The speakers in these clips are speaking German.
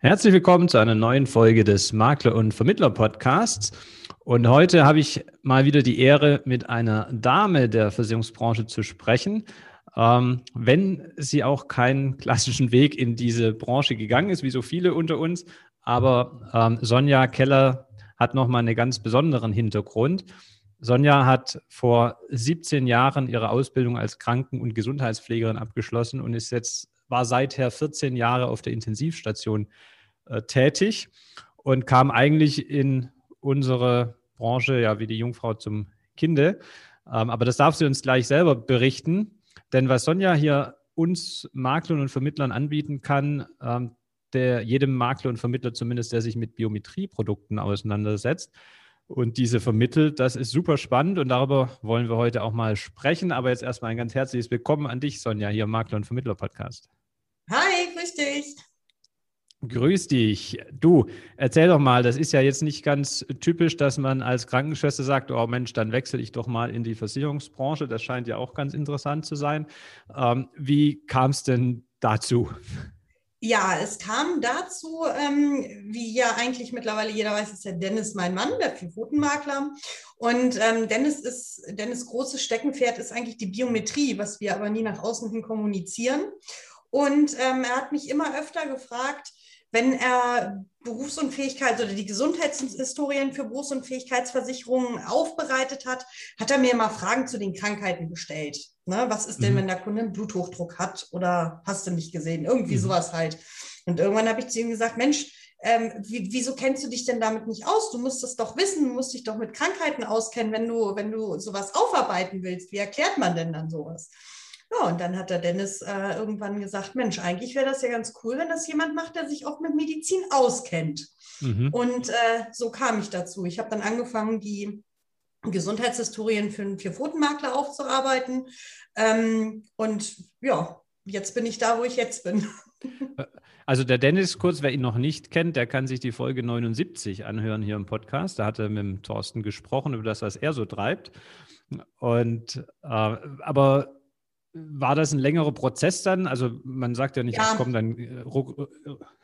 Herzlich willkommen zu einer neuen Folge des Makler und Vermittler Podcasts. Und heute habe ich mal wieder die Ehre, mit einer Dame der Versicherungsbranche zu sprechen. Ähm, wenn sie auch keinen klassischen Weg in diese Branche gegangen ist, wie so viele unter uns, aber ähm, Sonja Keller hat nochmal einen ganz besonderen Hintergrund. Sonja hat vor 17 Jahren ihre Ausbildung als Kranken- und Gesundheitspflegerin abgeschlossen und ist jetzt war seither 14 Jahre auf der Intensivstation äh, tätig und kam eigentlich in unsere Branche ja wie die Jungfrau zum Kinde. Ähm, aber das darf sie uns gleich selber berichten, denn was Sonja hier uns Maklern und Vermittlern anbieten kann, ähm, der jedem Makler und Vermittler zumindest, der sich mit Biometrieprodukten auseinandersetzt und diese vermittelt. Das ist super spannend und darüber wollen wir heute auch mal sprechen. Aber jetzt erstmal ein ganz herzliches Willkommen an dich, Sonja, hier im Makler und Vermittler Podcast. Hi, grüß dich. Grüß dich. Du, erzähl doch mal, das ist ja jetzt nicht ganz typisch, dass man als Krankenschwester sagt, oh Mensch, dann wechsle ich doch mal in die Versicherungsbranche. Das scheint ja auch ganz interessant zu sein. Ähm, wie kam es denn dazu? Ja, es kam dazu, ähm, wie ja eigentlich mittlerweile jeder weiß, ist ja Dennis mein Mann, der Pfotenmakler. Und ähm, Dennis ist, Dennis großes Steckenpferd ist eigentlich die Biometrie, was wir aber nie nach außen hin kommunizieren. Und ähm, er hat mich immer öfter gefragt, wenn er Berufsunfähigkeit oder die Gesundheitshistorien für Berufsunfähigkeitsversicherungen aufbereitet hat, hat er mir immer Fragen zu den Krankheiten gestellt. Ne? Was ist denn, mhm. wenn der Kunde einen Bluthochdruck hat oder hast du nicht gesehen? Irgendwie mhm. sowas halt. Und irgendwann habe ich zu ihm gesagt, Mensch, ähm, wie, wieso kennst du dich denn damit nicht aus? Du musst es doch wissen, du musst dich doch mit Krankheiten auskennen, wenn du, wenn du sowas aufarbeiten willst. Wie erklärt man denn dann sowas? Ja, und dann hat der Dennis äh, irgendwann gesagt, Mensch, eigentlich wäre das ja ganz cool, wenn das jemand macht, der sich auch mit Medizin auskennt. Mhm. Und äh, so kam ich dazu. Ich habe dann angefangen, die Gesundheitshistorien für einen Vierpfotenmakler aufzuarbeiten. Ähm, und ja, jetzt bin ich da, wo ich jetzt bin. Also der Dennis, kurz, wer ihn noch nicht kennt, der kann sich die Folge 79 anhören hier im Podcast. Da hat er mit dem Thorsten gesprochen über das, was er so treibt. Und äh, aber war das ein längerer Prozess dann? Also man sagt ja nicht, ja. komm, dann äh,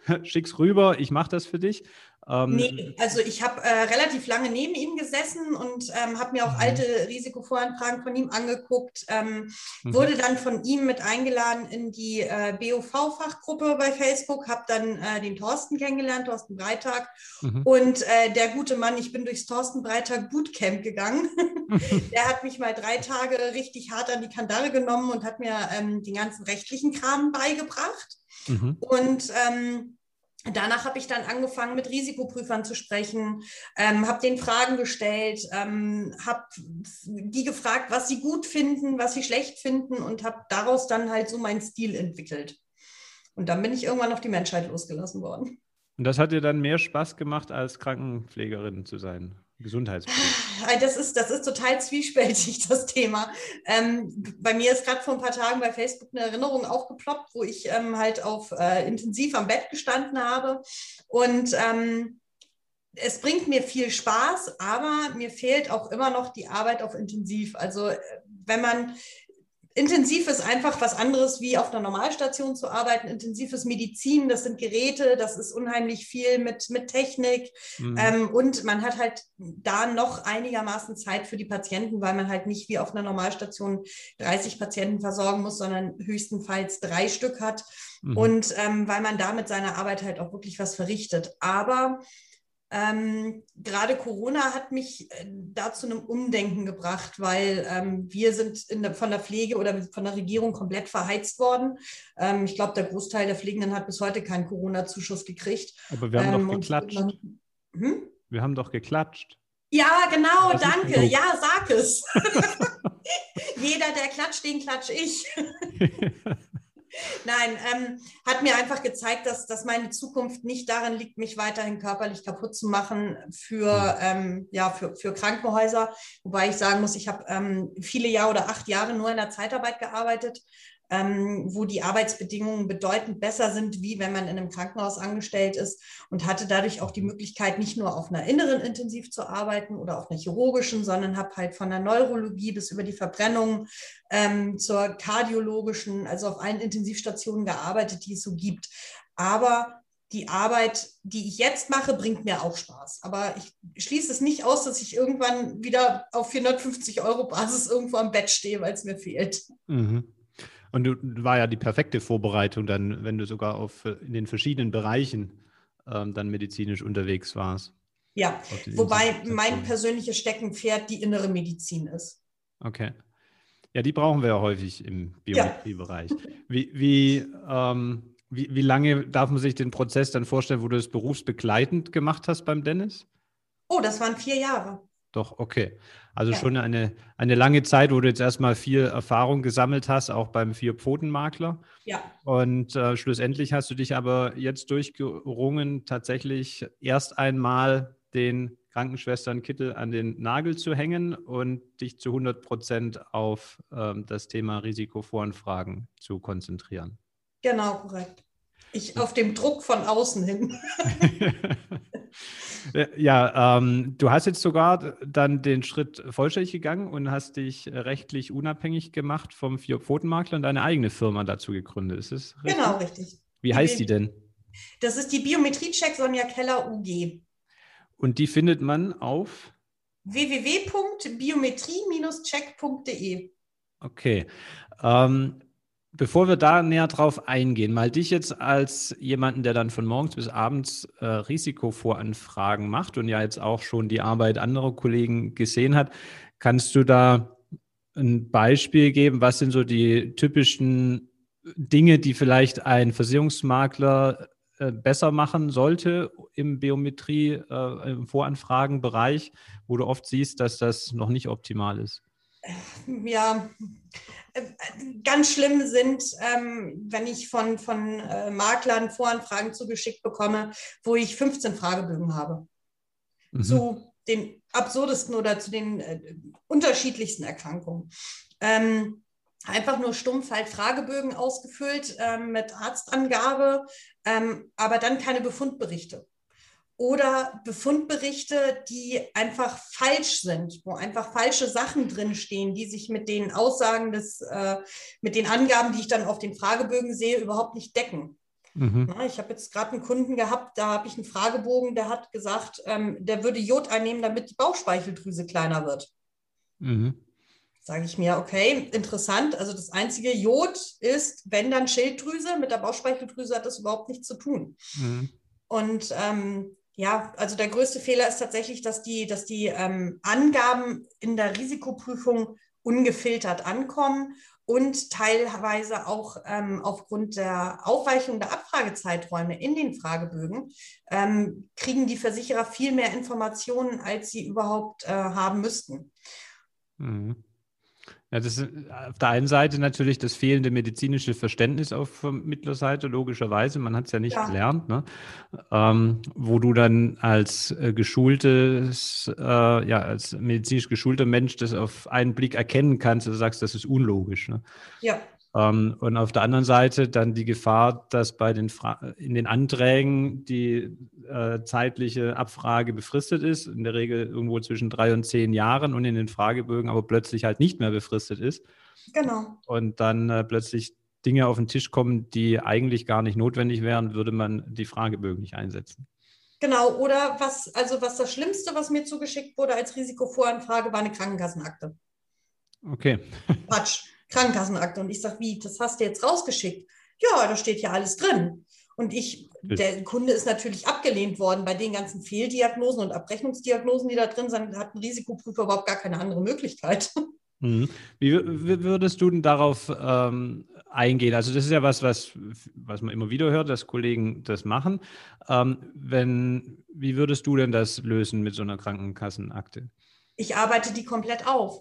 schick's rüber, ich mache das für dich. Ähm, nee, also ich habe äh, relativ lange neben ihm gesessen und ähm, habe mir auch mhm. alte Risikovoranfragen von ihm angeguckt, ähm, mhm. wurde dann von ihm mit eingeladen in die äh, BOV-Fachgruppe bei Facebook, habe dann äh, den Thorsten kennengelernt, Thorsten Breitag mhm. und äh, der gute Mann, ich bin durchs Thorsten Breitag Bootcamp gegangen. der hat mich mal drei Tage richtig hart an die Kandare genommen und hat mir ähm, den ganzen rechtlichen Kram beigebracht. Mhm. Und ähm, Danach habe ich dann angefangen, mit Risikoprüfern zu sprechen, ähm, habe den Fragen gestellt, ähm, habe die gefragt, was sie gut finden, was sie schlecht finden und habe daraus dann halt so meinen Stil entwickelt. Und dann bin ich irgendwann auf die Menschheit losgelassen worden. Und das hat dir dann mehr Spaß gemacht, als Krankenpflegerin zu sein? Gesundheitspolitik? Das ist, das ist total zwiespältig, das Thema. Ähm, bei mir ist gerade vor ein paar Tagen bei Facebook eine Erinnerung aufgeploppt, wo ich ähm, halt auf äh, intensiv am Bett gestanden habe. Und ähm, es bringt mir viel Spaß, aber mir fehlt auch immer noch die Arbeit auf intensiv. Also äh, wenn man Intensiv ist einfach was anderes, wie auf einer Normalstation zu arbeiten. Intensives Medizin, das sind Geräte, das ist unheimlich viel mit, mit Technik. Mhm. Ähm, und man hat halt da noch einigermaßen Zeit für die Patienten, weil man halt nicht wie auf einer Normalstation 30 Patienten versorgen muss, sondern höchstenfalls drei Stück hat. Mhm. Und ähm, weil man da mit seiner Arbeit halt auch wirklich was verrichtet. Aber ähm, gerade Corona hat mich äh, da zu einem Umdenken gebracht, weil ähm, wir sind der, von der Pflege oder von der Regierung komplett verheizt worden. Ähm, ich glaube, der Großteil der Pflegenden hat bis heute keinen Corona-Zuschuss gekriegt. Aber wir haben doch ähm, geklatscht. Und, hm? Wir haben doch geklatscht. Ja, genau, das danke. Ja, sag es. Jeder, der klatscht, den klatsch ich. Nein, ähm, hat mir einfach gezeigt, dass, dass meine Zukunft nicht darin liegt, mich weiterhin körperlich kaputt zu machen für, ähm, ja, für, für Krankenhäuser. Wobei ich sagen muss, ich habe ähm, viele Jahre oder acht Jahre nur in der Zeitarbeit gearbeitet ähm, wo die Arbeitsbedingungen bedeutend besser sind, wie wenn man in einem Krankenhaus angestellt ist und hatte dadurch auch die Möglichkeit, nicht nur auf einer inneren intensiv zu arbeiten oder auf einer chirurgischen, sondern habe halt von der Neurologie bis über die Verbrennung ähm, zur kardiologischen, also auf allen Intensivstationen gearbeitet, die es so gibt. Aber die Arbeit, die ich jetzt mache, bringt mir auch Spaß. Aber ich schließe es nicht aus, dass ich irgendwann wieder auf 450 Euro Basis irgendwo am Bett stehe, weil es mir fehlt. Mhm. Und du war ja die perfekte Vorbereitung dann, wenn du sogar auf, in den verschiedenen Bereichen ähm, dann medizinisch unterwegs warst. Ja, wobei mein persönliches Steckenpferd die innere Medizin ist. Okay. Ja, die brauchen wir ja häufig im Biometriebereich. Ja. Wie, wie, ähm, wie, wie lange darf man sich den Prozess dann vorstellen, wo du das berufsbegleitend gemacht hast beim Dennis? Oh, das waren vier Jahre. Doch, okay. Also ja. schon eine, eine lange Zeit, wo du jetzt erstmal viel Erfahrung gesammelt hast, auch beim Vier-Pfoten-Makler. Ja. Und äh, schlussendlich hast du dich aber jetzt durchgerungen, tatsächlich erst einmal den Krankenschwesternkittel an den Nagel zu hängen und dich zu 100 Prozent auf ähm, das Thema Risikovoranfragen zu konzentrieren. Genau, korrekt. Ich auf dem Druck von außen hin. ja, ähm, du hast jetzt sogar dann den Schritt vollständig gegangen und hast dich rechtlich unabhängig gemacht vom Vier-Pfoten-Makler und deine eigene Firma dazu gegründet. Ist es richtig? Genau, richtig. Wie die heißt die denn? Das ist die Biometrie-Check Sonja Keller UG. Und die findet man auf www.biometrie-check.de. Okay. Ähm, bevor wir da näher drauf eingehen, mal dich jetzt als jemanden, der dann von morgens bis abends äh, Risikovoranfragen macht und ja jetzt auch schon die Arbeit anderer Kollegen gesehen hat, kannst du da ein Beispiel geben? Was sind so die typischen Dinge, die vielleicht ein Versicherungsmakler äh, besser machen sollte im Biometrie, äh, Voranfragenbereich, wo du oft siehst, dass das noch nicht optimal ist? Ja, ganz schlimm sind, ähm, wenn ich von, von äh, Maklern Voranfragen zugeschickt bekomme, wo ich 15 Fragebögen habe. Mhm. Zu den absurdesten oder zu den äh, unterschiedlichsten Erkrankungen. Ähm, einfach nur stumpf halt Fragebögen ausgefüllt ähm, mit Arztangabe, ähm, aber dann keine Befundberichte. Oder Befundberichte, die einfach falsch sind, wo einfach falsche Sachen drinstehen, die sich mit den Aussagen des, äh, mit den Angaben, die ich dann auf den Fragebögen sehe, überhaupt nicht decken. Mhm. Na, ich habe jetzt gerade einen Kunden gehabt, da habe ich einen Fragebogen, der hat gesagt, ähm, der würde Jod einnehmen, damit die Bauchspeicheldrüse kleiner wird. Mhm sage ich mir, okay, interessant. Also das einzige Jod ist, wenn dann Schilddrüse, mit der Bauchspeicheldrüse hat das überhaupt nichts zu tun. Mhm. Und ähm, ja, also der größte Fehler ist tatsächlich, dass die, dass die ähm, Angaben in der Risikoprüfung ungefiltert ankommen und teilweise auch ähm, aufgrund der Aufweichung der Abfragezeiträume in den Fragebögen ähm, kriegen die Versicherer viel mehr Informationen, als sie überhaupt äh, haben müssten. Mhm. Ja, das ist auf der einen Seite natürlich das fehlende medizinische Verständnis auf Vermittlerseite, logischerweise. Man hat es ja nicht ja. gelernt, ne? ähm, wo du dann als äh, geschultes, äh, ja, als medizinisch geschulter Mensch das auf einen Blick erkennen kannst, du sagst, das ist unlogisch. Ne? Ja. Ähm, und auf der anderen Seite dann die Gefahr, dass bei den Fra in den Anträgen die äh, zeitliche Abfrage befristet ist, in der Regel irgendwo zwischen drei und zehn Jahren und in den Fragebögen aber plötzlich halt nicht mehr befristet ist. Genau. Und dann äh, plötzlich Dinge auf den Tisch kommen, die eigentlich gar nicht notwendig wären, würde man die Fragebögen nicht einsetzen. Genau, oder was, also was das Schlimmste, was mir zugeschickt wurde als Risikovoranfrage, war eine Krankenkassenakte. Okay. Quatsch. Krankenkassenakte. Und ich sage, wie, das hast du jetzt rausgeschickt? Ja, da steht ja alles drin. Und ich, der Kunde ist natürlich abgelehnt worden bei den ganzen Fehldiagnosen und Abrechnungsdiagnosen, die da drin sind, hat ein Risikoprüfer überhaupt gar keine andere Möglichkeit. Mhm. Wie, wie, würdest du denn darauf ähm, eingehen? Also das ist ja was, was, was man immer wieder hört, dass Kollegen das machen. Ähm, wenn, wie würdest du denn das lösen mit so einer Krankenkassenakte? Ich arbeite die komplett auf.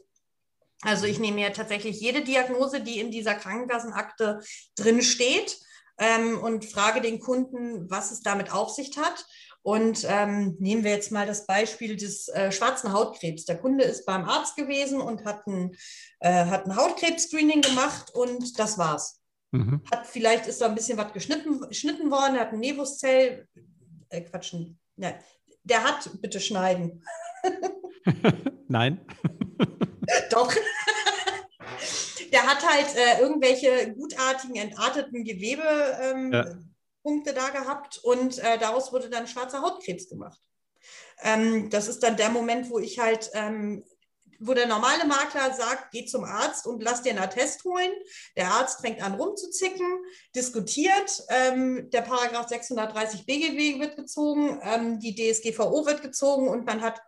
Also ich nehme mir tatsächlich jede Diagnose, die in dieser Krankenkassenakte drin steht ähm, und frage den Kunden, was es damit auf sich hat. Und ähm, nehmen wir jetzt mal das Beispiel des äh, schwarzen Hautkrebs. Der Kunde ist beim Arzt gewesen und hat ein, äh, hat ein Hautkrebs-Screening gemacht und das war's. Mhm. Hat vielleicht ist da ein bisschen was geschnitten, geschnitten worden, er hat ein Nevuszell, äh, Quatsch, ne, der hat, bitte schneiden. Nein. Doch. Der hat halt äh, irgendwelche gutartigen, entarteten Gewebe ähm, ja. Da gehabt und äh, daraus wurde dann schwarzer Hautkrebs gemacht. Ähm, das ist dann der Moment, wo ich halt ähm, wo der normale Makler sagt, geh zum Arzt und lass dir einen Attest holen. Der Arzt fängt an rumzuzicken, diskutiert, ähm, der Paragraph 630 BGB wird gezogen, ähm, die DSGVO wird gezogen und man hat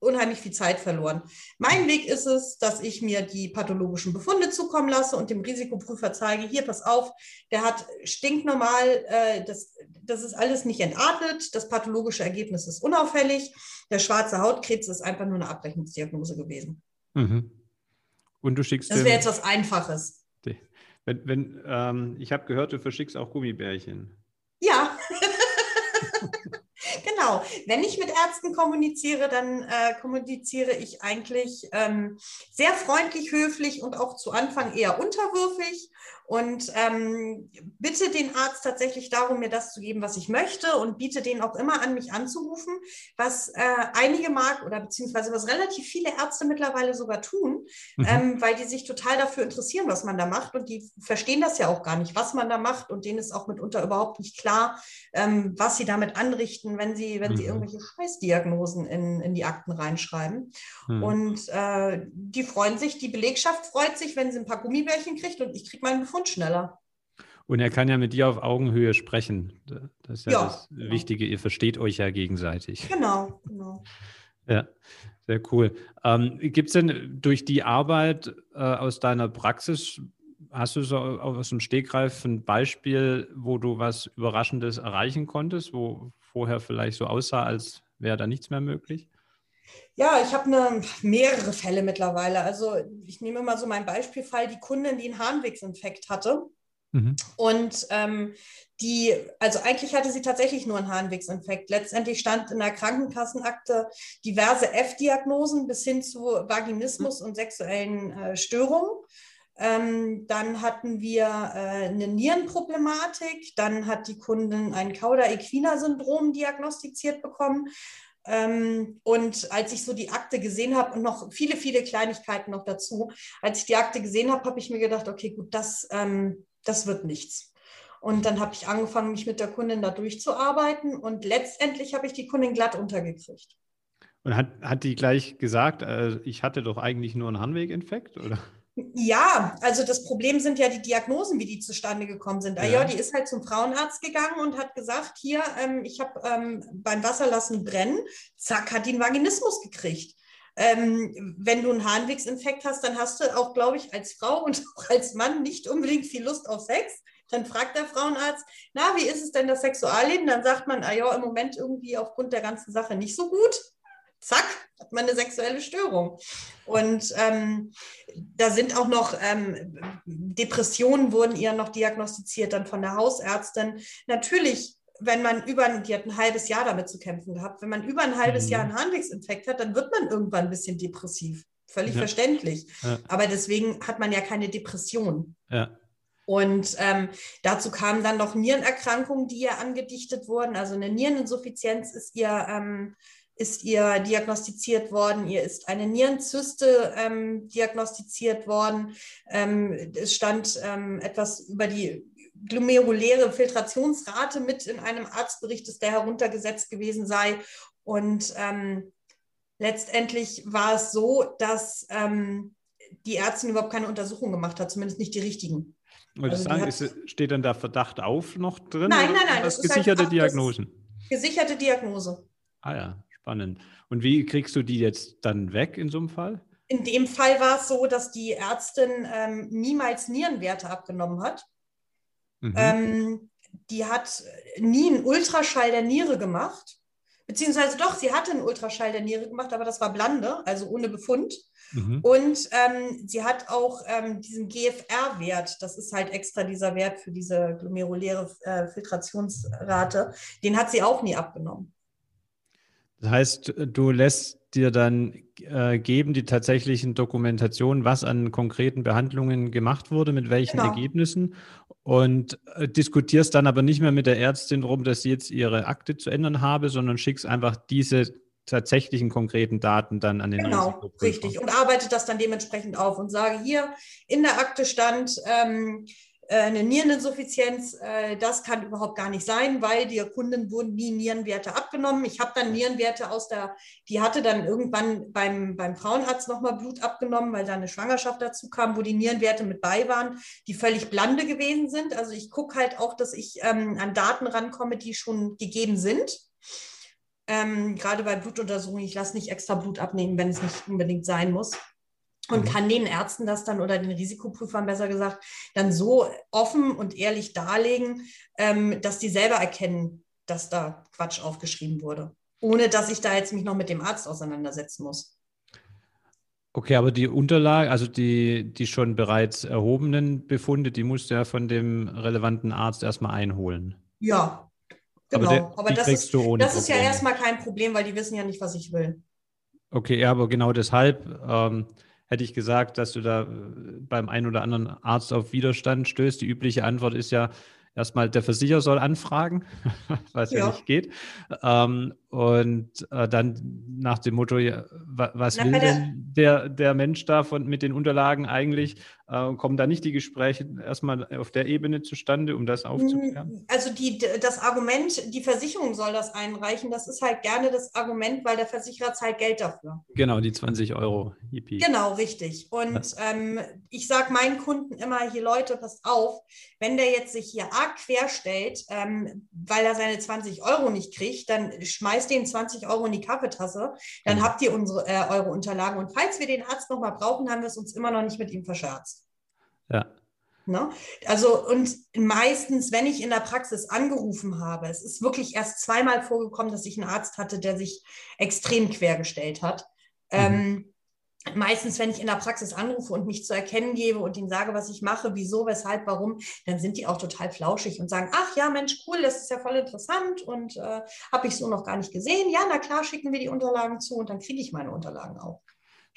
unheimlich viel Zeit verloren. Mein Weg ist es, dass ich mir die pathologischen Befunde zukommen lasse und dem Risikoprüfer zeige, hier, pass auf, der hat stinknormal, äh, das, das ist alles nicht entartet, das pathologische Ergebnis ist unauffällig, der schwarze Hautkrebs ist einfach nur eine Abrechnungsdiagnose gewesen. Mhm. Und du schickst. Das wäre jetzt was Einfaches. Wenn, wenn ähm, ich habe gehört, du verschickst auch Gummibärchen. Ja. Genau. Wenn ich mit Ärzten kommuniziere, dann äh, kommuniziere ich eigentlich ähm, sehr freundlich, höflich und auch zu Anfang eher unterwürfig und ähm, bitte den Arzt tatsächlich darum, mir das zu geben, was ich möchte und biete den auch immer an, mich anzurufen, was äh, einige mag oder beziehungsweise was relativ viele Ärzte mittlerweile sogar tun, mhm. ähm, weil die sich total dafür interessieren, was man da macht und die verstehen das ja auch gar nicht, was man da macht und denen ist auch mitunter überhaupt nicht klar, ähm, was sie damit anrichten, wenn sie, wenn mhm. sie irgendwelche Scheißdiagnosen in, in die Akten reinschreiben. Mhm. Und äh, die freuen sich, die Belegschaft freut sich, wenn sie ein paar Gummibärchen kriegt und ich kriege meinen Befund und schneller. Und er kann ja mit dir auf Augenhöhe sprechen. Das ist ja, ja das genau. Wichtige, ihr versteht euch ja gegenseitig. Genau, genau. Ja, sehr cool. Ähm, Gibt es denn durch die Arbeit äh, aus deiner Praxis, hast du so aus dem Stegreif ein Beispiel, wo du was Überraschendes erreichen konntest, wo vorher vielleicht so aussah, als wäre da nichts mehr möglich? Ja, ich habe ne, mehrere Fälle mittlerweile. Also ich nehme mal so mein Beispielfall, die Kundin, die einen Harnwegsinfekt hatte. Mhm. Und ähm, die, also eigentlich hatte sie tatsächlich nur einen Harnwegsinfekt. Letztendlich stand in der Krankenkassenakte diverse F-Diagnosen bis hin zu Vaginismus mhm. und sexuellen äh, Störungen. Ähm, dann hatten wir äh, eine Nierenproblematik. Dann hat die Kundin ein Cauda-Equina-Syndrom diagnostiziert bekommen. Ähm, und als ich so die Akte gesehen habe und noch viele, viele Kleinigkeiten noch dazu, als ich die Akte gesehen habe, habe ich mir gedacht, okay, gut, das, ähm, das wird nichts. Und dann habe ich angefangen, mich mit der Kundin da durchzuarbeiten und letztendlich habe ich die Kundin glatt untergekriegt. Und hat, hat die gleich gesagt, äh, ich hatte doch eigentlich nur einen Harnweginfekt, oder? Ja, also das Problem sind ja die Diagnosen, wie die zustande gekommen sind. Ja. die ist halt zum Frauenarzt gegangen und hat gesagt, hier, ähm, ich habe ähm, beim Wasserlassen brennen, zack, hat die einen Vaginismus gekriegt. Ähm, wenn du einen Harnwegsinfekt hast, dann hast du auch, glaube ich, als Frau und auch als Mann nicht unbedingt viel Lust auf Sex. Dann fragt der Frauenarzt, na, wie ist es denn das Sexualleben? Dann sagt man, ah ja, im Moment irgendwie aufgrund der ganzen Sache nicht so gut zack, hat man eine sexuelle Störung. Und ähm, da sind auch noch ähm, Depressionen wurden ihr noch diagnostiziert, dann von der Hausärztin. Natürlich, wenn man über, die hat ein halbes Jahr damit zu kämpfen gehabt, wenn man über ein halbes mhm. Jahr einen Harnwegsinfekt hat, dann wird man irgendwann ein bisschen depressiv. Völlig ja. verständlich. Ja. Aber deswegen hat man ja keine Depression. Ja. Und ähm, dazu kamen dann noch Nierenerkrankungen, die ihr angedichtet wurden. Also eine Niereninsuffizienz ist ihr ähm, ist ihr diagnostiziert worden, ihr ist eine Nierenzyste ähm, diagnostiziert worden. Ähm, es stand ähm, etwas über die glomeruläre Filtrationsrate mit in einem Arztbericht, dass der heruntergesetzt gewesen sei. Und ähm, letztendlich war es so, dass ähm, die Ärztin überhaupt keine Untersuchung gemacht hat, zumindest nicht die richtigen. Wollte also sagen, ist, steht dann da Verdacht auf noch drin? Nein, nein, nein. Das halt gesicherte halt Diagnosen. Gesicherte Diagnose. Ah ja, Spannend. Und wie kriegst du die jetzt dann weg in so einem Fall? In dem Fall war es so, dass die Ärztin ähm, niemals Nierenwerte abgenommen hat. Mhm. Ähm, die hat nie einen Ultraschall der Niere gemacht. Beziehungsweise doch, sie hatte einen Ultraschall der Niere gemacht, aber das war blande, also ohne Befund. Mhm. Und ähm, sie hat auch ähm, diesen GFR-Wert, das ist halt extra dieser Wert für diese glomeruläre äh, Filtrationsrate, den hat sie auch nie abgenommen. Das heißt, du lässt dir dann äh, geben die tatsächlichen Dokumentationen, was an konkreten Behandlungen gemacht wurde, mit welchen genau. Ergebnissen und äh, diskutierst dann aber nicht mehr mit der Ärztin darum, dass sie jetzt ihre Akte zu ändern habe, sondern schickst einfach diese tatsächlichen konkreten Daten dann an den Genau, richtig. Und arbeite das dann dementsprechend auf und sage hier, in der Akte stand, ähm, äh, eine Niereninsuffizienz, äh, das kann überhaupt gar nicht sein, weil der Kunden wurden nie Nierenwerte abgenommen. Ich habe dann Nierenwerte aus der, die hatte dann irgendwann beim, beim Frauenarzt nochmal Blut abgenommen, weil da eine Schwangerschaft dazu kam, wo die Nierenwerte mit bei waren, die völlig blande gewesen sind. Also ich gucke halt auch, dass ich ähm, an Daten rankomme, die schon gegeben sind. Ähm, gerade bei Blutuntersuchungen, ich lasse nicht extra Blut abnehmen, wenn es nicht unbedingt sein muss und mhm. kann den Ärzten das dann oder den Risikoprüfern besser gesagt dann so offen und ehrlich darlegen, ähm, dass die selber erkennen, dass da Quatsch aufgeschrieben wurde, ohne dass ich da jetzt mich noch mit dem Arzt auseinandersetzen muss. Okay, aber die Unterlagen, also die, die schon bereits erhobenen Befunde, die musst du ja von dem relevanten Arzt erstmal einholen. Ja, genau. Aber, der, aber das, ist, das ist ja erstmal kein Problem, weil die wissen ja nicht, was ich will. Okay, ja, aber genau deshalb ähm, hätte ich gesagt, dass du da äh, beim einen oder anderen Arzt auf Widerstand stößt. Die übliche Antwort ist ja, erstmal der Versicherer soll anfragen, was ja, ja nicht geht. Ähm, und äh, dann nach dem Motto, ja, was Na, will denn der, der Mensch da von, mit den Unterlagen eigentlich? Äh, kommen da nicht die Gespräche erstmal auf der Ebene zustande, um das aufzuklären? Also die, das Argument, die Versicherung soll das einreichen, das ist halt gerne das Argument, weil der Versicherer zahlt Geld dafür. Genau, die 20 Euro. Yippie. Genau, richtig. Und ähm, ich sage meinen Kunden immer hier, Leute, passt auf, wenn der jetzt sich hier arg querstellt, ähm, weil er seine 20 Euro nicht kriegt, dann schmeißt schmeiß den 20 Euro in die Kaffeetasse, dann mhm. habt ihr unsere, äh, eure Unterlagen. Und falls wir den Arzt nochmal brauchen, haben wir es uns immer noch nicht mit ihm verscherzt. Ja. Ne? Also, und meistens, wenn ich in der Praxis angerufen habe, es ist wirklich erst zweimal vorgekommen, dass ich einen Arzt hatte, der sich extrem quergestellt hat. Mhm. Ähm, meistens, wenn ich in der Praxis anrufe und mich zu erkennen gebe und ihnen sage, was ich mache, wieso, weshalb, warum, dann sind die auch total flauschig und sagen, ach ja, Mensch, cool, das ist ja voll interessant und äh, habe ich so noch gar nicht gesehen. Ja, na klar, schicken wir die Unterlagen zu und dann kriege ich meine Unterlagen auch.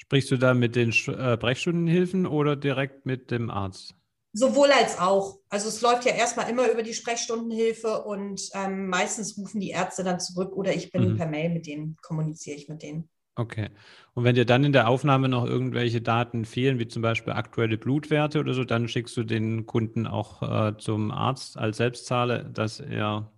Sprichst du da mit den äh, Brechstundenhilfen oder direkt mit dem Arzt? Sowohl als auch. Also es läuft ja erstmal immer über die Sprechstundenhilfe und ähm, meistens rufen die Ärzte dann zurück oder ich bin mhm. per Mail mit denen, kommuniziere ich mit denen. Okay. Und wenn dir dann in der Aufnahme noch irgendwelche Daten fehlen, wie zum Beispiel aktuelle Blutwerte oder so, dann schickst du den Kunden auch äh, zum Arzt als Selbstzahler, dass er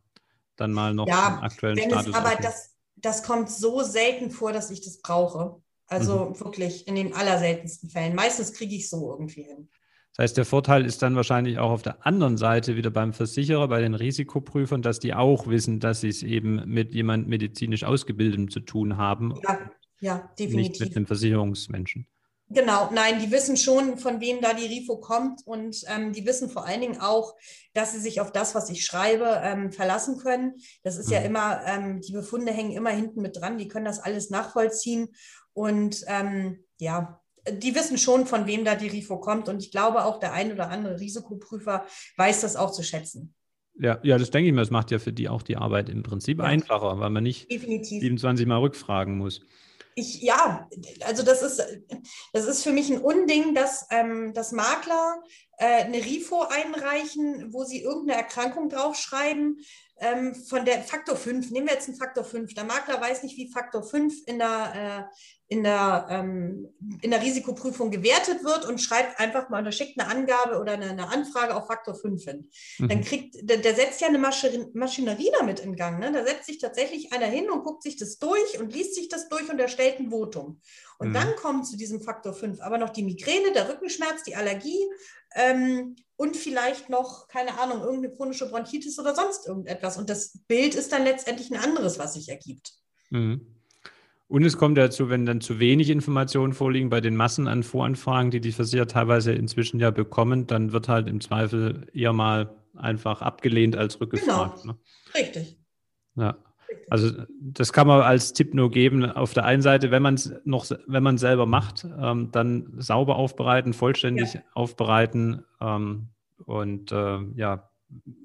dann mal noch ja, den aktuellen wenn Status. Es, aber das, das kommt so selten vor, dass ich das brauche. Also mhm. wirklich in den allerseltensten Fällen. Meistens kriege ich so irgendwie hin. Das heißt, der Vorteil ist dann wahrscheinlich auch auf der anderen Seite wieder beim Versicherer, bei den Risikoprüfern, dass die auch wissen, dass sie es eben mit jemand medizinisch Ausgebildetem zu tun haben. Ja, ja, definitiv. Nicht mit einem Versicherungsmenschen. Genau, nein, die wissen schon, von wem da die RIFO kommt und ähm, die wissen vor allen Dingen auch, dass sie sich auf das, was ich schreibe, ähm, verlassen können. Das ist mhm. ja immer, ähm, die Befunde hängen immer hinten mit dran, die können das alles nachvollziehen und ähm, ja, die wissen schon, von wem da die RIFO kommt und ich glaube auch der ein oder andere Risikoprüfer weiß das auch zu schätzen. Ja, ja, das denke ich mir, das macht ja für die auch die Arbeit im Prinzip ja. einfacher, weil man nicht Definitiv. 27 Mal rückfragen muss ich, ja, also das ist, das ist für mich ein Unding, dass, ähm, dass Makler äh, eine RIFO einreichen, wo sie irgendeine Erkrankung draufschreiben, ähm, von der Faktor 5, nehmen wir jetzt einen Faktor 5. Der Makler weiß nicht, wie Faktor 5 in der, äh, in der, ähm, in der Risikoprüfung gewertet wird und schreibt einfach mal oder schickt eine Angabe oder eine, eine Anfrage auf Faktor 5 hin. Mhm. Dann kriegt, der, der, setzt ja eine Maschinerie damit in Gang. Ne? Da setzt sich tatsächlich einer hin und guckt sich das durch und liest sich das durch und erstellt ein Votum. Und mhm. dann kommt zu diesem Faktor 5 aber noch die Migräne, der Rückenschmerz, die Allergie ähm, und vielleicht noch, keine Ahnung, irgendeine chronische Bronchitis oder sonst irgendetwas. Und das Bild ist dann letztendlich ein anderes, was sich ergibt. Mhm. Und es kommt dazu, wenn dann zu wenig Informationen vorliegen bei den Massen an Voranfragen, die die Versicherer teilweise inzwischen ja bekommen, dann wird halt im Zweifel eher mal einfach abgelehnt als rückgefragt. Genau. Ne? Richtig. Ja. Also das kann man als Tipp nur geben. Auf der einen Seite, wenn man es noch, wenn man selber macht, ähm, dann sauber aufbereiten, vollständig ja. aufbereiten ähm, und äh, ja,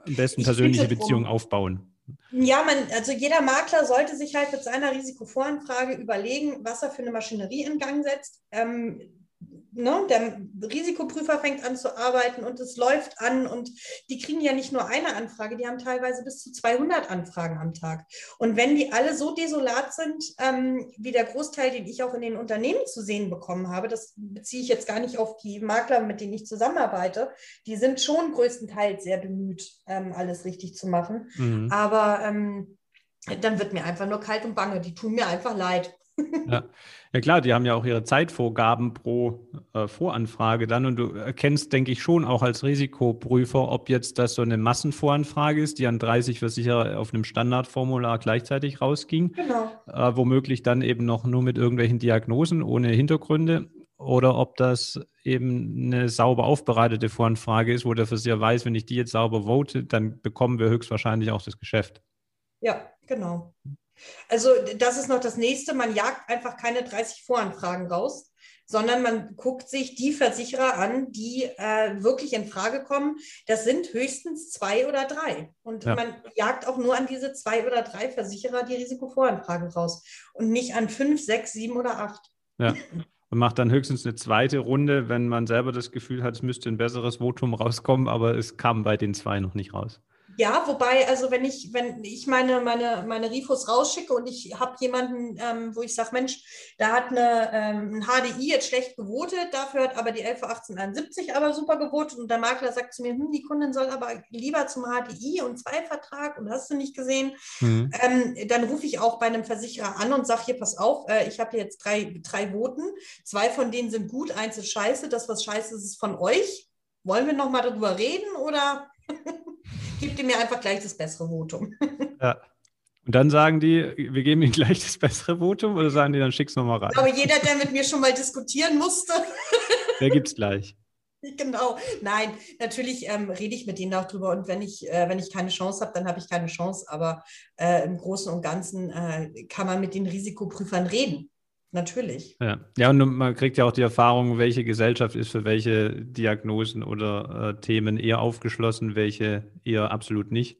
am besten persönliche Beziehungen aufbauen. Ja, man, also jeder Makler sollte sich halt mit seiner Risikovoranfrage überlegen, was er für eine Maschinerie in Gang setzt. Ähm, ne, der Risikoprüfer fängt an zu arbeiten und es läuft an und die kriegen ja nicht nur eine Anfrage, die haben teilweise bis zu 200 Anfragen am Tag. Und wenn die alle so desolat sind, ähm, wie der Großteil, den ich auch in den Unternehmen zu sehen bekommen habe, das beziehe ich jetzt gar nicht auf die Makler, mit denen ich zusammenarbeite, die sind schon größtenteils sehr bemüht, ähm, alles richtig zu machen. Mhm. Aber ähm, dann wird mir einfach nur kalt und bange. Die tun mir einfach leid. Ja. ja, klar, die haben ja auch ihre Zeitvorgaben pro äh, Voranfrage dann und du erkennst, denke ich, schon auch als Risikoprüfer, ob jetzt das so eine Massenvoranfrage ist, die an 30 Versicherer auf einem Standardformular gleichzeitig rausging, genau. äh, womöglich dann eben noch nur mit irgendwelchen Diagnosen ohne Hintergründe oder ob das eben eine sauber aufbereitete Voranfrage ist, wo der Versicherer weiß, wenn ich die jetzt sauber vote, dann bekommen wir höchstwahrscheinlich auch das Geschäft. Ja, genau. Also das ist noch das nächste. Man jagt einfach keine 30 Voranfragen raus, sondern man guckt sich die Versicherer an, die äh, wirklich in Frage kommen. Das sind höchstens zwei oder drei. Und ja. man jagt auch nur an diese zwei oder drei Versicherer die Risikovoranfragen raus und nicht an fünf, sechs, sieben oder acht. Ja. Man macht dann höchstens eine zweite Runde, wenn man selber das Gefühl hat, es müsste ein besseres Votum rauskommen, aber es kam bei den zwei noch nicht raus. Ja, wobei, also wenn ich, wenn ich meine, meine, meine Rifos rausschicke und ich habe jemanden, ähm, wo ich sage, Mensch, da hat eine, ähm, ein HDI jetzt schlecht gewotet, dafür hat aber die 111871 aber super gewotet und der Makler sagt zu mir, hm, die Kundin soll aber lieber zum HDI und Zweivertrag und hast du nicht gesehen, mhm. ähm, dann rufe ich auch bei einem Versicherer an und sage, hier, pass auf, äh, ich habe jetzt drei, drei Voten, zwei von denen sind gut, eins ist scheiße, das, was scheiße ist, ist von euch. Wollen wir nochmal darüber reden oder Gebt ihr mir einfach gleich das bessere Votum. ja. Und dann sagen die, wir geben ihnen gleich das bessere Votum oder sagen die, dann schick's nochmal rein? Aber jeder, der mit mir schon mal diskutieren musste. der gibt's gleich. Genau, nein, natürlich ähm, rede ich mit denen auch drüber und wenn ich, äh, wenn ich keine Chance habe, dann habe ich keine Chance. Aber äh, im Großen und Ganzen äh, kann man mit den Risikoprüfern reden. Natürlich. Ja. ja, und man kriegt ja auch die Erfahrung, welche Gesellschaft ist für welche Diagnosen oder äh, Themen eher aufgeschlossen, welche eher absolut nicht.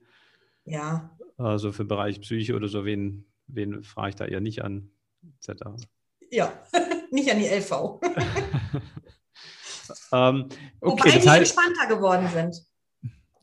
Ja. Also für Bereich Psyche oder so, wen, wen frage ich da eher nicht an, etc. Ja, nicht an die LV. ähm, okay, Wobei die heißt, entspannter geworden sind.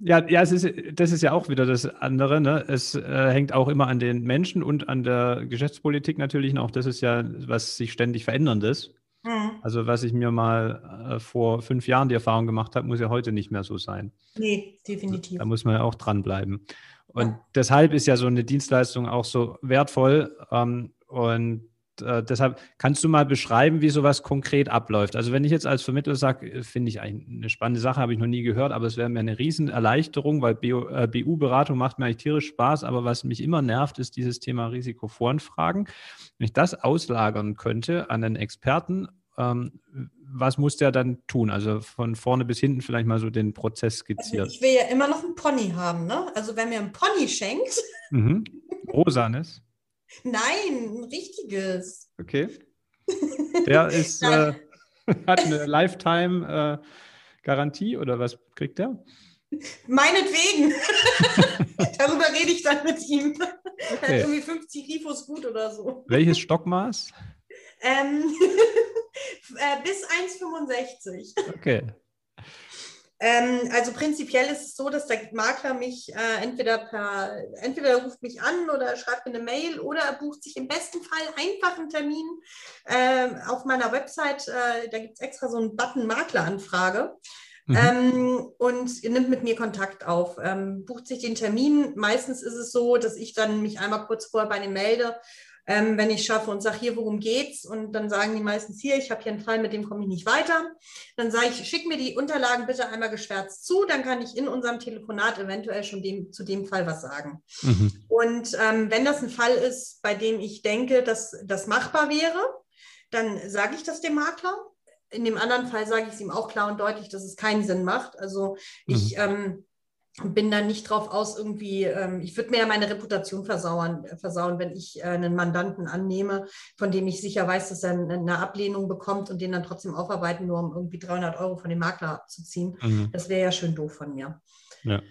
Ja, ja, es ist, das ist ja auch wieder das andere. Ne? Es äh, hängt auch immer an den Menschen und an der Geschäftspolitik natürlich noch. Das ist ja was sich ständig veränderndes. Mhm. Also was ich mir mal äh, vor fünf Jahren die Erfahrung gemacht habe, muss ja heute nicht mehr so sein. Nee, definitiv. Da muss man ja auch dranbleiben. Und ja. deshalb ist ja so eine Dienstleistung auch so wertvoll. Ähm, und äh, deshalb kannst du mal beschreiben, wie sowas konkret abläuft. Also wenn ich jetzt als Vermittler sage, äh, finde ich eine spannende Sache, habe ich noch nie gehört, aber es wäre mir eine Riesenerleichterung, weil BU-Beratung äh, macht mir eigentlich tierisch Spaß, aber was mich immer nervt, ist dieses Thema Risikovoranfragen. Wenn ich das auslagern könnte an einen Experten, ähm, was muss der dann tun? Also von vorne bis hinten vielleicht mal so den Prozess skizziert. Also ich will ja immer noch einen Pony haben, ne? Also wenn mir ein Pony schenkt. Mhm. Rosanes. Nein, ein richtiges. Okay. Der ist, äh, hat eine Lifetime-Garantie äh, oder was kriegt der? Meinetwegen. Darüber rede ich dann mit ihm. Okay. Er hat irgendwie 50 Rifos gut oder so. Welches Stockmaß? Ähm, äh, bis 1,65. Okay. Ähm, also prinzipiell ist es so, dass der Makler mich äh, entweder per, entweder er ruft mich an oder schreibt mir eine Mail oder er bucht sich im besten Fall einfach einen Termin äh, auf meiner Website. Äh, da gibt es extra so einen Button Makleranfrage. Mhm. Ähm, und nimmt mit mir Kontakt auf, ähm, bucht sich den Termin. Meistens ist es so, dass ich dann mich einmal kurz vorher bei ihm melde ähm, wenn ich schaffe und sage, hier, worum geht's? Und dann sagen die meistens hier, ich habe hier einen Fall, mit dem komme ich nicht weiter. Dann sage ich, schick mir die Unterlagen bitte einmal geschwärzt zu, dann kann ich in unserem Telefonat eventuell schon dem, zu dem Fall was sagen. Mhm. Und ähm, wenn das ein Fall ist, bei dem ich denke, dass das machbar wäre, dann sage ich das dem Makler. In dem anderen Fall sage ich es ihm auch klar und deutlich, dass es keinen Sinn macht. Also ich mhm. ähm, bin dann nicht drauf aus, irgendwie, ähm, ich würde mir ja meine Reputation versauern, äh, versauen, wenn ich äh, einen Mandanten annehme, von dem ich sicher weiß, dass er eine Ablehnung bekommt und den dann trotzdem aufarbeiten, nur um irgendwie 300 Euro von dem Makler abzuziehen. Mhm. Das wäre ja schön doof von mir. Ja.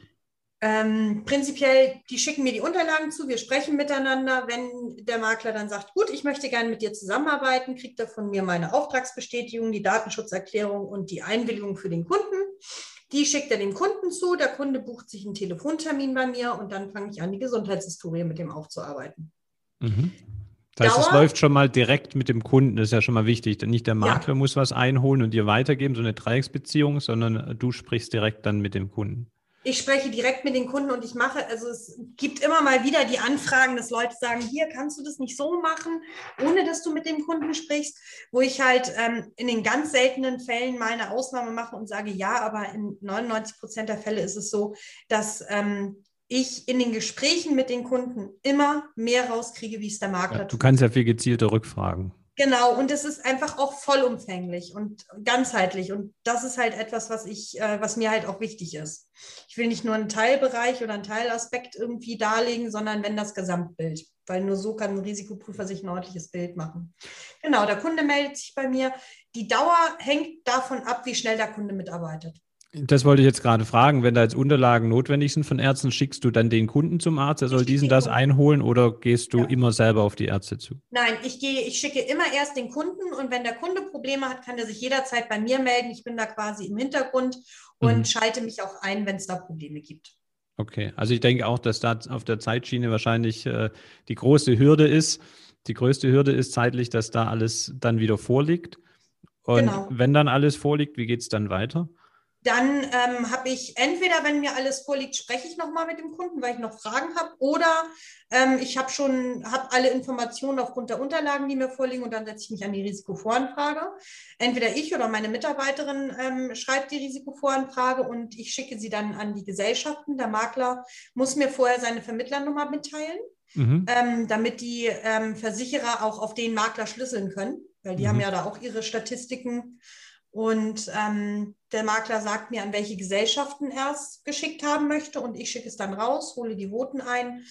Ähm, prinzipiell, die schicken mir die Unterlagen zu, wir sprechen miteinander. Wenn der Makler dann sagt, gut, ich möchte gerne mit dir zusammenarbeiten, kriegt er von mir meine Auftragsbestätigung, die Datenschutzerklärung und die Einwilligung für den Kunden. Die schickt er dem Kunden zu, der Kunde bucht sich einen Telefontermin bei mir und dann fange ich an, die Gesundheitshistorie mit dem aufzuarbeiten. Mhm. Das heißt, Dauer, es läuft schon mal direkt mit dem Kunden, das ist ja schon mal wichtig. Nicht der Makler ja. muss was einholen und dir weitergeben, so eine Dreiecksbeziehung, sondern du sprichst direkt dann mit dem Kunden ich spreche direkt mit den Kunden und ich mache, also es gibt immer mal wieder die Anfragen, dass Leute sagen, hier kannst du das nicht so machen, ohne dass du mit dem Kunden sprichst, wo ich halt ähm, in den ganz seltenen Fällen mal eine Ausnahme mache und sage, ja, aber in 99 Prozent der Fälle ist es so, dass ähm, ich in den Gesprächen mit den Kunden immer mehr rauskriege, wie es der Makler ja, Du kannst ja viel gezielter rückfragen. Genau, und es ist einfach auch vollumfänglich und ganzheitlich. Und das ist halt etwas, was ich, äh, was mir halt auch wichtig ist. Ich will nicht nur einen Teilbereich oder einen Teilaspekt irgendwie darlegen, sondern wenn das Gesamtbild. Weil nur so kann ein Risikoprüfer sich ein ordentliches Bild machen. Genau, der Kunde meldet sich bei mir. Die Dauer hängt davon ab, wie schnell der Kunde mitarbeitet. Das wollte ich jetzt gerade fragen. Wenn da jetzt Unterlagen notwendig sind von Ärzten, schickst du dann den Kunden zum Arzt, er soll diesen das einholen oder gehst du ja. immer selber auf die Ärzte zu? Nein, ich gehe, ich schicke immer erst den Kunden und wenn der Kunde Probleme hat, kann er sich jederzeit bei mir melden. Ich bin da quasi im Hintergrund und mhm. schalte mich auch ein, wenn es da Probleme gibt. Okay, also ich denke auch, dass da auf der Zeitschiene wahrscheinlich äh, die große Hürde ist. Die größte Hürde ist zeitlich, dass da alles dann wieder vorliegt. Und genau. wenn dann alles vorliegt, wie geht es dann weiter? Dann ähm, habe ich entweder, wenn mir alles vorliegt, spreche ich nochmal mit dem Kunden, weil ich noch Fragen habe, oder ähm, ich habe schon habe alle Informationen aufgrund der Unterlagen, die mir vorliegen, und dann setze ich mich an die Risikovoranfrage. Entweder ich oder meine Mitarbeiterin ähm, schreibt die Risikovoranfrage und ich schicke sie dann an die Gesellschaften. Der Makler muss mir vorher seine Vermittlernummer mitteilen. Mhm. Ähm, damit die ähm, Versicherer auch auf den Makler schlüsseln können, weil die mhm. haben ja da auch ihre Statistiken und ähm, der Makler sagt mir, an welche Gesellschaften er es geschickt haben möchte und ich schicke es dann raus, hole die Voten ein.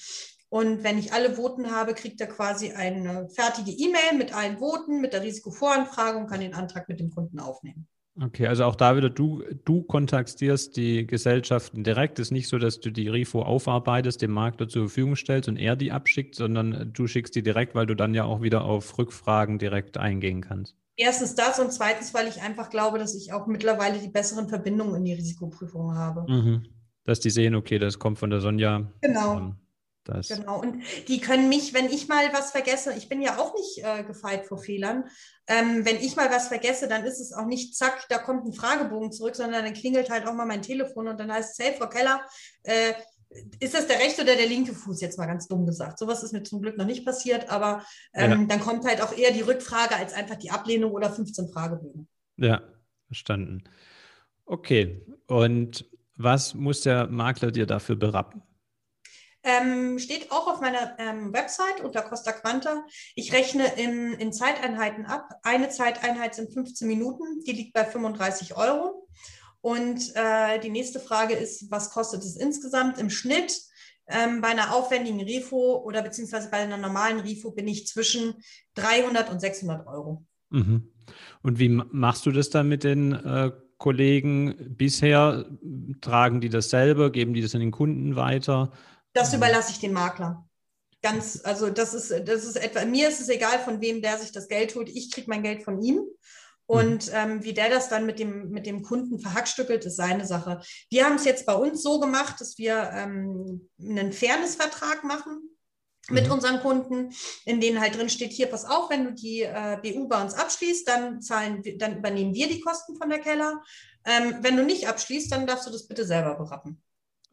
Und wenn ich alle Voten habe, kriegt er quasi eine fertige E-Mail mit allen Voten, mit der Risikovoranfrage und kann den Antrag mit dem Kunden aufnehmen. Okay, also auch da wieder, du, du kontaktierst die Gesellschaften direkt. Es ist nicht so, dass du die RIFO aufarbeitest, dem Makler zur Verfügung stellst und er die abschickt, sondern du schickst die direkt, weil du dann ja auch wieder auf Rückfragen direkt eingehen kannst. Erstens das und zweitens, weil ich einfach glaube, dass ich auch mittlerweile die besseren Verbindungen in die Risikoprüfung habe. Mhm. Dass die sehen, okay, das kommt von der Sonja. Genau. Ähm, das. Genau. Und die können mich, wenn ich mal was vergesse, ich bin ja auch nicht äh, gefeit vor Fehlern. Ähm, wenn ich mal was vergesse, dann ist es auch nicht zack, da kommt ein Fragebogen zurück, sondern dann klingelt halt auch mal mein Telefon und dann heißt es, hey, Frau Keller, äh, ist das der rechte oder der linke Fuß, jetzt mal ganz dumm gesagt. Sowas ist mir zum Glück noch nicht passiert, aber ähm, ja. dann kommt halt auch eher die Rückfrage als einfach die Ablehnung oder 15 Fragebögen. Ja, verstanden. Okay, und was muss der Makler dir dafür berappen? Ähm, steht auch auf meiner ähm, Website unter Costa Quanta. Ich rechne in, in Zeiteinheiten ab. Eine Zeiteinheit sind 15 Minuten, die liegt bei 35 Euro. Und äh, die nächste Frage ist, was kostet es insgesamt im Schnitt? Ähm, bei einer aufwendigen RIFO oder beziehungsweise bei einer normalen RIFO bin ich zwischen 300 und 600 Euro. Mhm. Und wie machst du das dann mit den äh, Kollegen bisher? Tragen die das selber? Geben die das an den Kunden weiter? Das überlasse ich den Makler. Ganz, also das ist, das ist etwa, mir ist es egal, von wem der sich das Geld holt. Ich kriege mein Geld von ihm. Mhm. Und ähm, wie der das dann mit dem, mit dem Kunden verhackstückelt, ist seine Sache. Wir haben es jetzt bei uns so gemacht, dass wir ähm, einen Fairness-Vertrag machen mit mhm. unseren Kunden, in denen halt drin steht, hier, pass auf, wenn du die äh, BU bei uns abschließt, dann zahlen dann übernehmen wir die Kosten von der Keller. Ähm, wenn du nicht abschließt, dann darfst du das bitte selber berappen.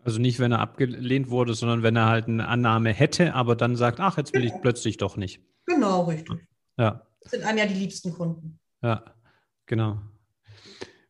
Also nicht, wenn er abgelehnt wurde, sondern wenn er halt eine Annahme hätte, aber dann sagt, ach, jetzt will genau. ich plötzlich doch nicht. Genau, richtig. Ja. Das sind einem ja die liebsten Kunden. Ja. Genau.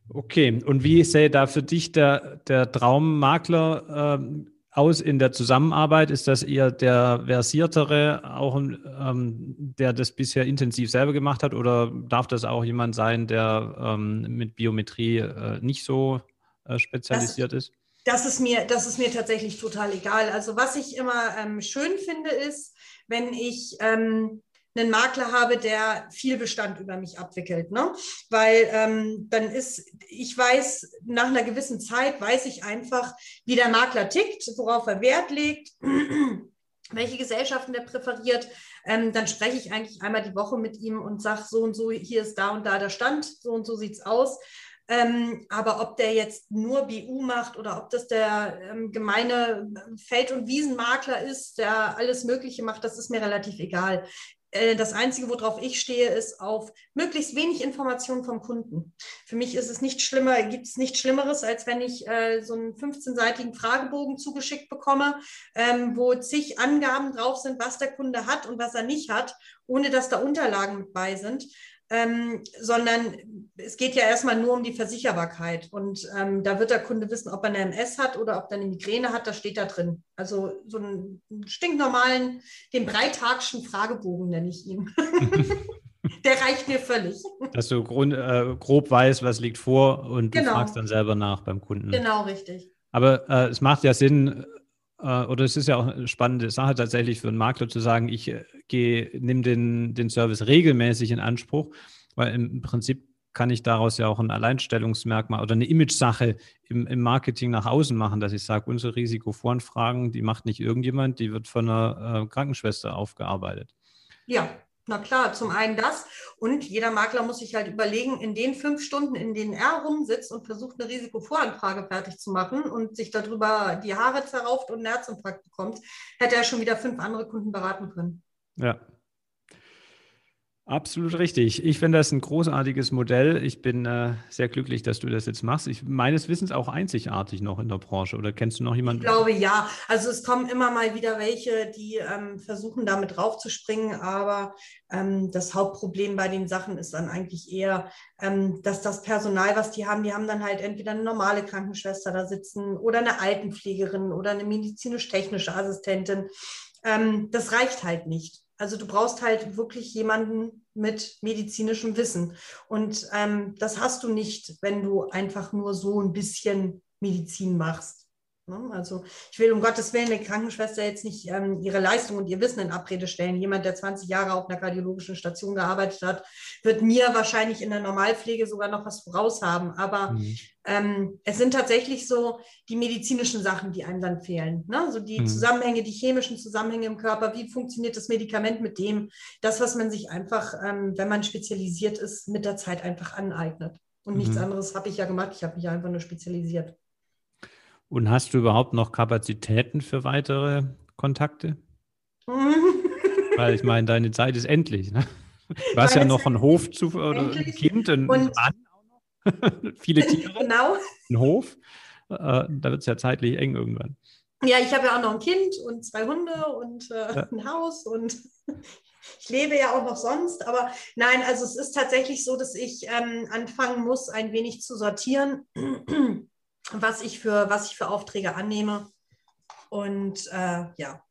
Okay, und wie sähe da für dich der, der Traummakler ähm, aus in der Zusammenarbeit? Ist das eher der versiertere, auch ähm, der das bisher intensiv selber gemacht hat, oder darf das auch jemand sein, der ähm, mit Biometrie äh, nicht so äh, spezialisiert das, ist? Das ist, mir, das ist mir tatsächlich total egal. Also was ich immer ähm, schön finde, ist, wenn ich ähm, einen Makler habe, der viel Bestand über mich abwickelt. Ne? Weil ähm, dann ist, ich weiß, nach einer gewissen Zeit weiß ich einfach, wie der Makler tickt, worauf er Wert legt, welche Gesellschaften der präferiert. Ähm, dann spreche ich eigentlich einmal die Woche mit ihm und sage, so und so, hier ist da und da der Stand, so und so sieht es aus. Ähm, aber ob der jetzt nur BU macht oder ob das der ähm, gemeine Feld- und Wiesenmakler ist, der alles Mögliche macht, das ist mir relativ egal. Äh, das Einzige, worauf ich stehe, ist auf möglichst wenig Informationen vom Kunden. Für mich ist es nicht schlimmer, gibt es nichts Schlimmeres, als wenn ich äh, so einen 15-seitigen Fragebogen zugeschickt bekomme, ähm, wo zig Angaben drauf sind, was der Kunde hat und was er nicht hat, ohne dass da Unterlagen mit bei sind ähm, sondern es geht ja erstmal nur um die Versicherbarkeit. Und ähm, da wird der Kunde wissen, ob er eine MS hat oder ob er eine Migräne hat, das steht da drin. Also so einen stinknormalen, den Breitagschen Fragebogen nenne ich ihn. der reicht mir völlig. Dass du grund, äh, grob weißt, was liegt vor und genau. du fragst dann selber nach beim Kunden. Genau, richtig. Aber äh, es macht ja Sinn, oder es ist ja auch eine spannende Sache tatsächlich für einen Makler zu sagen, ich äh, gehe, nehme den, den Service regelmäßig in Anspruch, weil im Prinzip kann ich daraus ja auch ein Alleinstellungsmerkmal oder eine Image-Sache im, im, Marketing nach außen machen, dass ich sage, unsere Risikovoranfragen, die macht nicht irgendjemand, die wird von einer äh, Krankenschwester aufgearbeitet. Ja, na klar, zum einen das und jeder Makler muss sich halt überlegen, in den fünf Stunden, in denen er rumsitzt und versucht, eine Risikovoranfrage fertig zu machen und sich darüber die Haare zerrauft und einen Herzinfarkt bekommt, hätte er schon wieder fünf andere Kunden beraten können. Ja, Absolut richtig. Ich finde das ein großartiges Modell. Ich bin äh, sehr glücklich, dass du das jetzt machst. Ich, meines Wissens auch einzigartig noch in der Branche. Oder kennst du noch jemanden? Ich glaube ja. Also es kommen immer mal wieder welche, die ähm, versuchen, damit draufzuspringen. Aber ähm, das Hauptproblem bei den Sachen ist dann eigentlich eher, ähm, dass das Personal, was die haben, die haben dann halt entweder eine normale Krankenschwester da sitzen oder eine Altenpflegerin oder eine medizinisch-technische Assistentin. Ähm, das reicht halt nicht. Also du brauchst halt wirklich jemanden mit medizinischem Wissen. Und ähm, das hast du nicht, wenn du einfach nur so ein bisschen Medizin machst. Ne? Also ich will um Gottes Willen eine Krankenschwester jetzt nicht ähm, ihre Leistung und ihr Wissen in Abrede stellen. Jemand, der 20 Jahre auf einer kardiologischen Station gearbeitet hat, wird mir wahrscheinlich in der Normalpflege sogar noch was voraus haben. Aber mhm. ähm, es sind tatsächlich so die medizinischen Sachen, die einem dann fehlen. Ne? So die mhm. Zusammenhänge, die chemischen Zusammenhänge im Körper. Wie funktioniert das Medikament mit dem? Das, was man sich einfach, ähm, wenn man spezialisiert ist, mit der Zeit einfach aneignet. Und nichts mhm. anderes habe ich ja gemacht. Ich habe mich einfach nur spezialisiert. Und hast du überhaupt noch Kapazitäten für weitere Kontakte? Weil ich meine, deine Zeit ist endlich. Ne? Du hast ja noch einen Hof zu, oder ein Kind, einen und Mann auch noch. Viele Tiere. Genau. Ein Hof. Äh, da wird es ja zeitlich eng irgendwann. Ja, ich habe ja auch noch ein Kind und zwei Hunde und äh, ja. ein Haus und ich lebe ja auch noch sonst. Aber nein, also es ist tatsächlich so, dass ich ähm, anfangen muss, ein wenig zu sortieren was ich für, was ich für Aufträge annehme. Und äh, ja.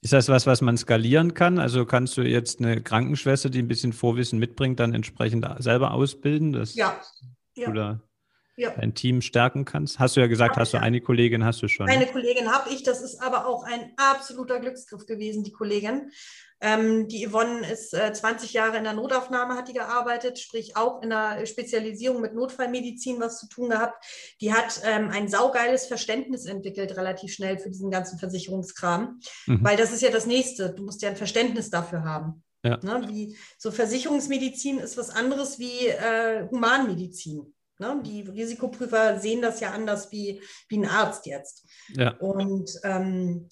Ist das was, was man skalieren kann? Also kannst du jetzt eine Krankenschwester, die ein bisschen Vorwissen mitbringt, dann entsprechend selber ausbilden? Dass ja. Du da ja. dein Team stärken kannst? Hast du ja gesagt, hast du eine Kollegin, hast du schon. Eine Kollegin habe ich, das ist aber auch ein absoluter Glücksgriff gewesen, die Kollegin. Ähm, die Yvonne ist äh, 20 Jahre in der Notaufnahme, hat die gearbeitet, sprich auch in der Spezialisierung mit Notfallmedizin was zu tun gehabt. Die hat ähm, ein saugeiles Verständnis entwickelt, relativ schnell für diesen ganzen Versicherungskram, mhm. weil das ist ja das Nächste. Du musst ja ein Verständnis dafür haben. Ja. Ne, wie, so Versicherungsmedizin ist was anderes wie äh, Humanmedizin. Ne? Die Risikoprüfer sehen das ja anders wie, wie ein Arzt jetzt. Ja. Und ähm,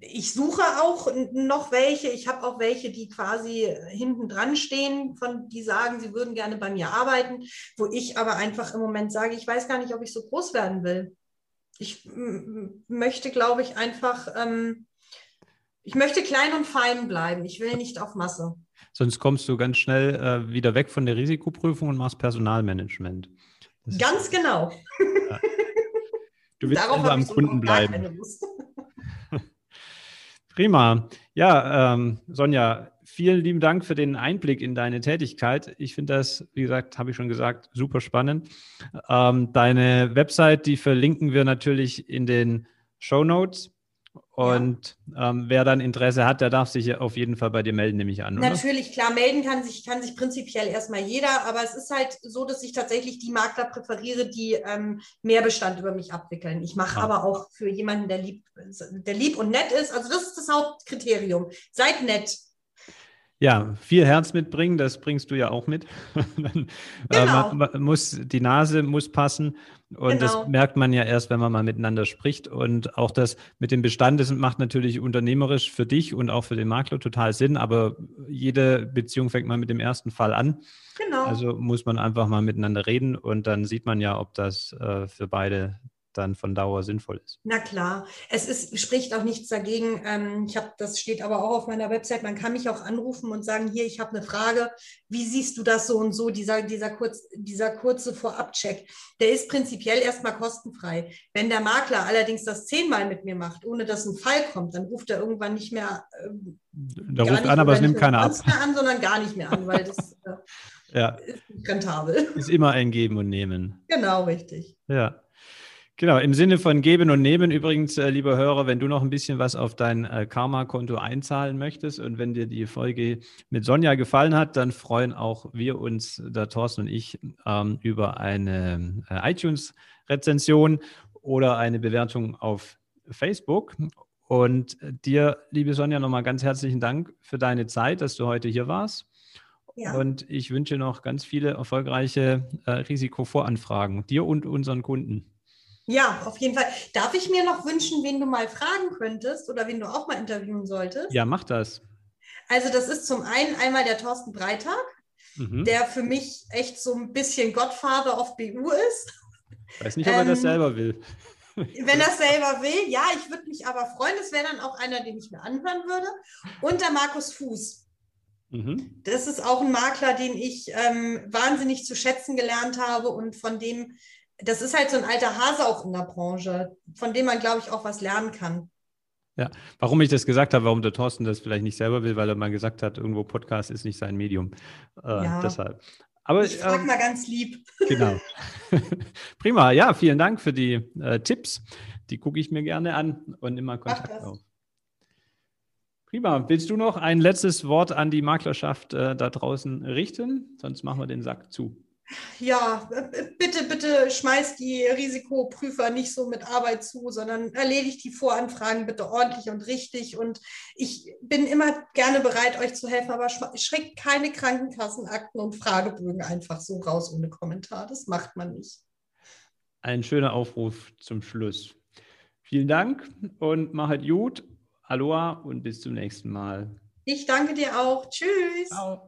ich suche auch noch welche. Ich habe auch welche, die quasi hinten dran stehen, von die sagen, sie würden gerne bei mir arbeiten, wo ich aber einfach im Moment sage, ich weiß gar nicht, ob ich so groß werden will. Ich möchte, glaube ich, einfach, ähm, ich möchte klein und fein bleiben. Ich will nicht auf Masse. Sonst kommst du ganz schnell äh, wieder weg von der Risikoprüfung und machst Personalmanagement. Das ganz genau. Ja. Du willst Darauf am Kunden bleiben. Prima. Ja, ähm, Sonja, vielen lieben Dank für den Einblick in deine Tätigkeit. Ich finde das, wie gesagt, habe ich schon gesagt, super spannend. Ähm, deine Website, die verlinken wir natürlich in den Show Notes. Und ja. ähm, wer dann Interesse hat, der darf sich auf jeden Fall bei dir melden, nehme ich an. Oder? Natürlich, klar, melden kann sich, kann sich prinzipiell erstmal jeder, aber es ist halt so, dass ich tatsächlich die Makler präferiere, die ähm, mehr Bestand über mich abwickeln. Ich mache ah. aber auch für jemanden, der lieb, der lieb und nett ist. Also das ist das Hauptkriterium. Seid nett. Ja, viel Herz mitbringen, das bringst du ja auch mit. Dann, äh, genau. man, man muss, die Nase muss passen und genau. das merkt man ja erst, wenn man mal miteinander spricht. Und auch das mit dem Bestand, das macht natürlich unternehmerisch für dich und auch für den Makler total Sinn, aber jede Beziehung fängt mal mit dem ersten Fall an. Genau. Also muss man einfach mal miteinander reden und dann sieht man ja, ob das äh, für beide dann von Dauer sinnvoll ist. Na klar, es ist, spricht auch nichts dagegen. Ähm, ich habe, das steht aber auch auf meiner Website, man kann mich auch anrufen und sagen, hier, ich habe eine Frage, wie siehst du das so und so, dieser, dieser, kurz, dieser kurze Vorabcheck, der ist prinzipiell erstmal kostenfrei. Wenn der Makler allerdings das zehnmal mit mir macht, ohne dass ein Fall kommt, dann ruft er irgendwann nicht mehr. Ähm, da ruft an, aber es nimmt keiner ab. Mehr an, sondern gar nicht mehr an, weil das äh, ja. ist rentabel. Ist immer ein Geben und Nehmen. Genau, richtig. Ja. Genau, im Sinne von Geben und Nehmen übrigens, äh, lieber Hörer, wenn du noch ein bisschen was auf dein äh, Karma-Konto einzahlen möchtest und wenn dir die Folge mit Sonja gefallen hat, dann freuen auch wir uns, der Thorsten und ich, ähm, über eine äh, iTunes-Rezension oder eine Bewertung auf Facebook. Und dir, liebe Sonja, nochmal ganz herzlichen Dank für deine Zeit, dass du heute hier warst. Ja. Und ich wünsche noch ganz viele erfolgreiche äh, Risikovoranfragen, dir und unseren Kunden. Ja, auf jeden Fall. Darf ich mir noch wünschen, wen du mal fragen könntest oder wen du auch mal interviewen solltest? Ja, mach das. Also das ist zum einen einmal der Thorsten Breitag, mhm. der für mich echt so ein bisschen Godfather of BU ist. Weiß nicht, ob er ähm, das selber will. Wenn er selber will, ja, ich würde mich aber freuen. Das wäre dann auch einer, den ich mir anhören würde. Und der Markus Fuß. Mhm. Das ist auch ein Makler, den ich ähm, wahnsinnig zu schätzen gelernt habe und von dem das ist halt so ein alter Hase auch in der Branche, von dem man, glaube ich, auch was lernen kann. Ja, warum ich das gesagt habe, warum der Thorsten das vielleicht nicht selber will, weil er mal gesagt hat, irgendwo Podcast ist nicht sein Medium. Äh, ja. Deshalb. Aber, ich frage ähm, mal ganz lieb. Genau. Prima. Ja, vielen Dank für die äh, Tipps. Die gucke ich mir gerne an und immer Kontakt auf. Prima. Willst du noch ein letztes Wort an die Maklerschaft äh, da draußen richten? Sonst machen wir den Sack zu ja, bitte, bitte schmeißt die Risikoprüfer nicht so mit Arbeit zu, sondern erledigt die Voranfragen bitte ordentlich und richtig. Und ich bin immer gerne bereit, euch zu helfen, aber schreckt keine Krankenkassenakten und Fragebögen einfach so raus ohne Kommentar. Das macht man nicht. Ein schöner Aufruf zum Schluss. Vielen Dank und machet gut. Aloha und bis zum nächsten Mal. Ich danke dir auch. Tschüss. Ciao.